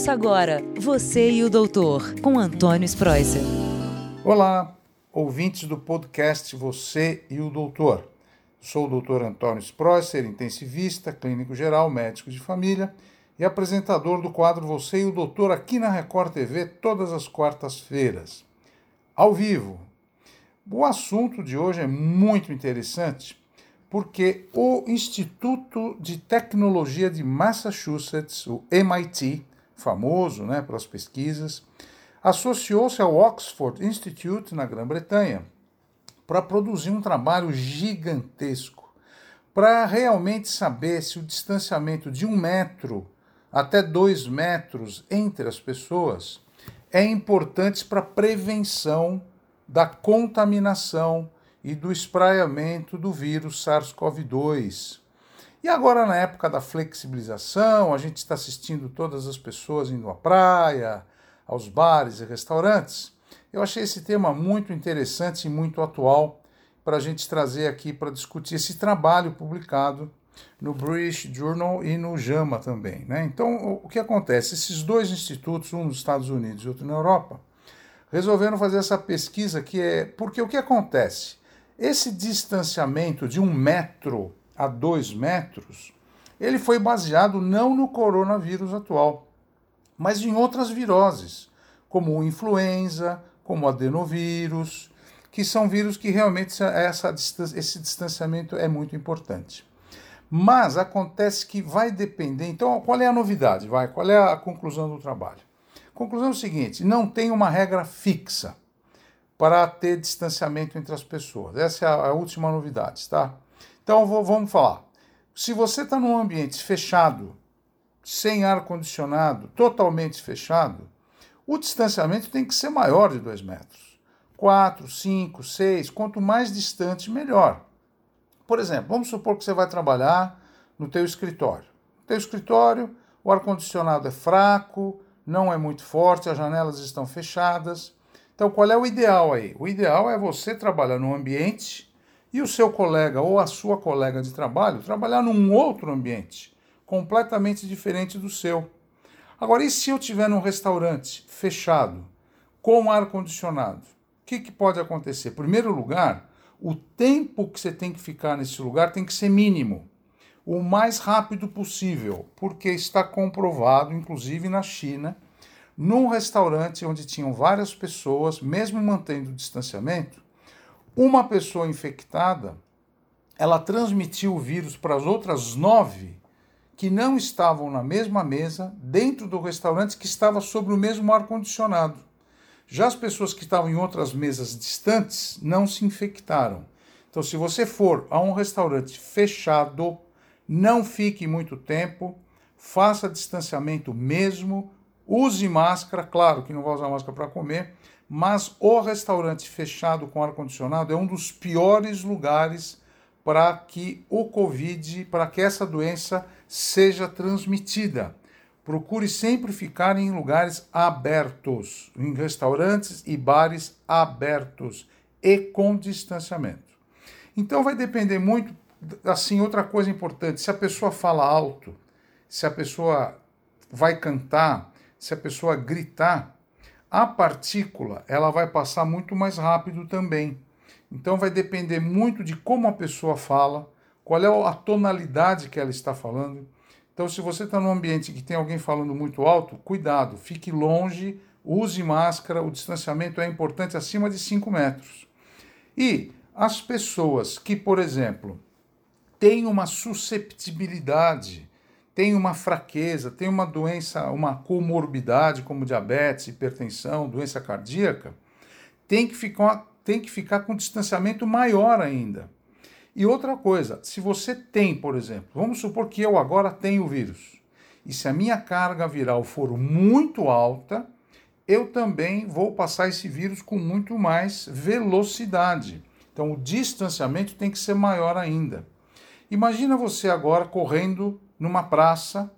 Ouça agora Você e o Doutor, com Antônio Spreuser. Olá, ouvintes do podcast Você e o Doutor. Sou o doutor Antônio Spreuser, intensivista, clínico geral, médico de família e apresentador do quadro Você e o Doutor aqui na Record TV todas as quartas-feiras. Ao vivo. O assunto de hoje é muito interessante porque o Instituto de Tecnologia de Massachusetts, o MIT, famoso né, pelas pesquisas, associou-se ao Oxford Institute na Grã-Bretanha para produzir um trabalho gigantesco para realmente saber se o distanciamento de um metro até dois metros entre as pessoas é importante para a prevenção da contaminação e do espraiamento do vírus SARS-CoV-2. E agora, na época da flexibilização, a gente está assistindo todas as pessoas indo à praia, aos bares e restaurantes. Eu achei esse tema muito interessante e muito atual para a gente trazer aqui para discutir esse trabalho publicado no British Journal e no JAMA também. Né? Então, o que acontece? Esses dois institutos, um nos Estados Unidos e outro na Europa, resolveram fazer essa pesquisa que é. Porque o que acontece? Esse distanciamento de um metro a dois metros, ele foi baseado não no coronavírus atual, mas em outras viroses, como o influenza, como o adenovírus, que são vírus que realmente essa, esse distanciamento é muito importante. Mas acontece que vai depender. Então, qual é a novidade? Vai, qual é a conclusão do trabalho? Conclusão é o seguinte: não tem uma regra fixa para ter distanciamento entre as pessoas. Essa é a, última novidade, tá? Então vou, vamos falar. Se você está num ambiente fechado, sem ar condicionado, totalmente fechado, o distanciamento tem que ser maior de 2 metros. 4, 5, 6, quanto mais distante, melhor. Por exemplo, vamos supor que você vai trabalhar no teu escritório. No teu escritório, o ar-condicionado é fraco, não é muito forte, as janelas estão fechadas. Então, qual é o ideal aí? O ideal é você trabalhar num ambiente e o seu colega ou a sua colega de trabalho trabalhar num outro ambiente, completamente diferente do seu. Agora, e se eu estiver num restaurante fechado, com ar condicionado? O que, que pode acontecer? Em primeiro lugar, o tempo que você tem que ficar nesse lugar tem que ser mínimo, o mais rápido possível, porque está comprovado, inclusive na China, num restaurante onde tinham várias pessoas, mesmo mantendo o distanciamento, uma pessoa infectada, ela transmitiu o vírus para as outras nove que não estavam na mesma mesa dentro do restaurante que estava sob o mesmo ar condicionado. Já as pessoas que estavam em outras mesas distantes não se infectaram. Então, se você for a um restaurante fechado, não fique muito tempo, faça distanciamento mesmo, Use máscara, claro que não vai usar máscara para comer, mas o restaurante fechado com ar-condicionado é um dos piores lugares para que o Covid, para que essa doença seja transmitida. Procure sempre ficar em lugares abertos, em restaurantes e bares abertos e com distanciamento. Então vai depender muito, assim, outra coisa importante, se a pessoa fala alto, se a pessoa vai cantar, se a pessoa gritar, a partícula ela vai passar muito mais rápido também. Então vai depender muito de como a pessoa fala, qual é a tonalidade que ela está falando. Então, se você está num ambiente que tem alguém falando muito alto, cuidado, fique longe, use máscara, o distanciamento é importante acima de 5 metros. E as pessoas que, por exemplo, têm uma susceptibilidade tem uma fraqueza, tem uma doença, uma comorbidade como diabetes, hipertensão, doença cardíaca, tem que ficar, tem que ficar com distanciamento maior ainda. E outra coisa, se você tem, por exemplo, vamos supor que eu agora tenho o vírus, e se a minha carga viral for muito alta, eu também vou passar esse vírus com muito mais velocidade. Então o distanciamento tem que ser maior ainda. Imagina você agora correndo numa praça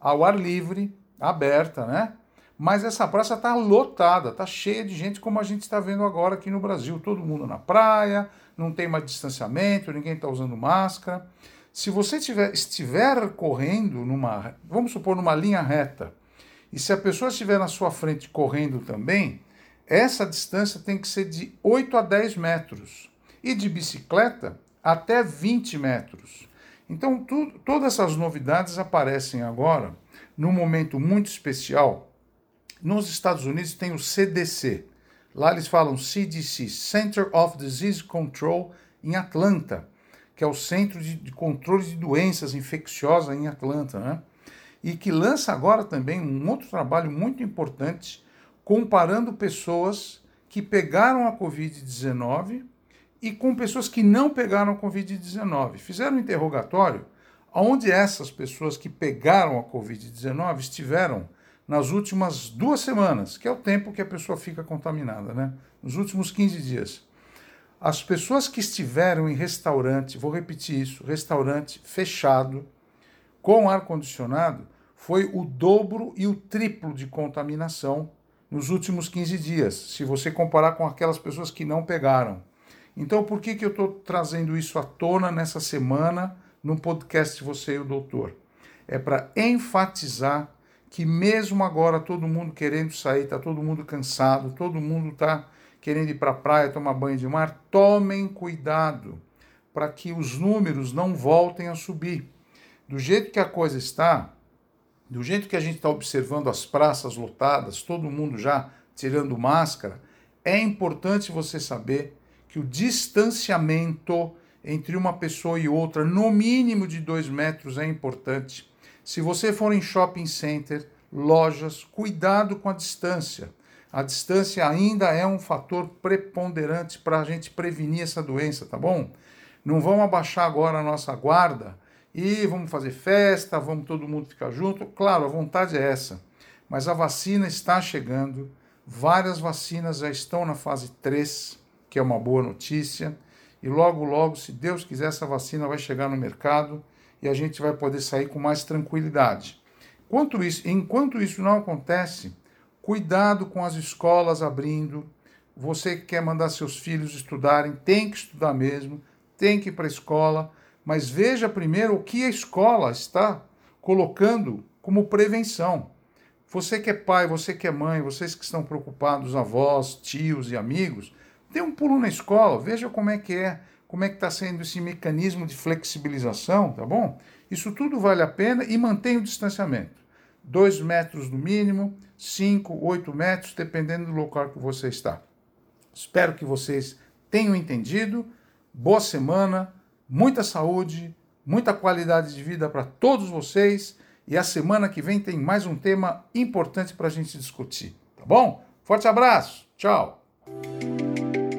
ao ar livre, aberta, né? Mas essa praça está lotada, está cheia de gente, como a gente está vendo agora aqui no Brasil. Todo mundo na praia, não tem mais distanciamento, ninguém está usando máscara. Se você tiver, estiver correndo numa, vamos supor, numa linha reta, E se a pessoa estiver na sua frente correndo também, essa distância tem que ser de 8 a 10 metros. E de bicicleta, até 20 metros. Então, todas essas novidades aparecem agora num momento muito especial. Nos Estados Unidos tem o CDC. Lá eles falam CDC, Center of Disease Control, em Atlanta, que é o Centro de, de Controle de Doenças Infecciosas em Atlanta, né? E que lança agora também um outro trabalho muito importante, comparando pessoas que pegaram a Covid-19 e com pessoas que não pegaram a Covid-19. Fizeram um interrogatório onde essas pessoas que pegaram a Covid-19 estiveram nas últimas duas semanas, que é o tempo que a pessoa fica contaminada, né? Nos últimos 15 dias. As pessoas que estiveram em restaurante, vou repetir isso, restaurante fechado, com ar-condicionado, foi o dobro e o triplo de contaminação nos últimos 15 dias, se você comparar com aquelas pessoas que não pegaram. Então, por que, que eu estou trazendo isso à tona nessa semana no podcast Você e o Doutor? É para enfatizar que, mesmo agora, todo mundo querendo sair, está todo mundo cansado, todo mundo está querendo ir para a praia, tomar banho de mar, tomem cuidado para que os números não voltem a subir. Do jeito que a coisa está, do jeito que a gente está observando as praças lotadas, todo mundo já tirando máscara, é importante você saber que o distanciamento entre uma pessoa e outra, no mínimo de dois metros, é importante. Se você for em shopping center, lojas, cuidado com a distância. A distância ainda é um fator preponderante para a gente prevenir essa doença, tá bom? Não vamos abaixar agora a nossa guarda e vamos fazer festa, vamos todo mundo ficar junto. Claro, a vontade é essa. Mas a vacina está chegando, várias vacinas já estão na fase 3 que é uma boa notícia. E logo, logo, se Deus quiser, essa vacina vai chegar no mercado e a gente vai poder sair com mais tranquilidade. Enquanto isso, enquanto isso não acontece, cuidado com as escolas abrindo. Você que quer mandar seus filhos estudarem, tem que estudar mesmo, tem que ir para a escola, mas veja primeiro o que a escola está colocando como prevenção. Você que é pai, você que é mãe, vocês que estão preocupados, avós, tios e amigos, Dê um pulo na escola, veja como é que é, como é que está sendo esse mecanismo de flexibilização, tá bom? Isso tudo vale a pena e mantenha o distanciamento. Dois metros no mínimo, cinco, oito metros, dependendo do local que você está. Espero que vocês tenham entendido. Boa semana, muita saúde, muita qualidade de vida para todos vocês. E a semana que vem tem mais um tema importante para a gente discutir, tá bom? Forte abraço, tchau!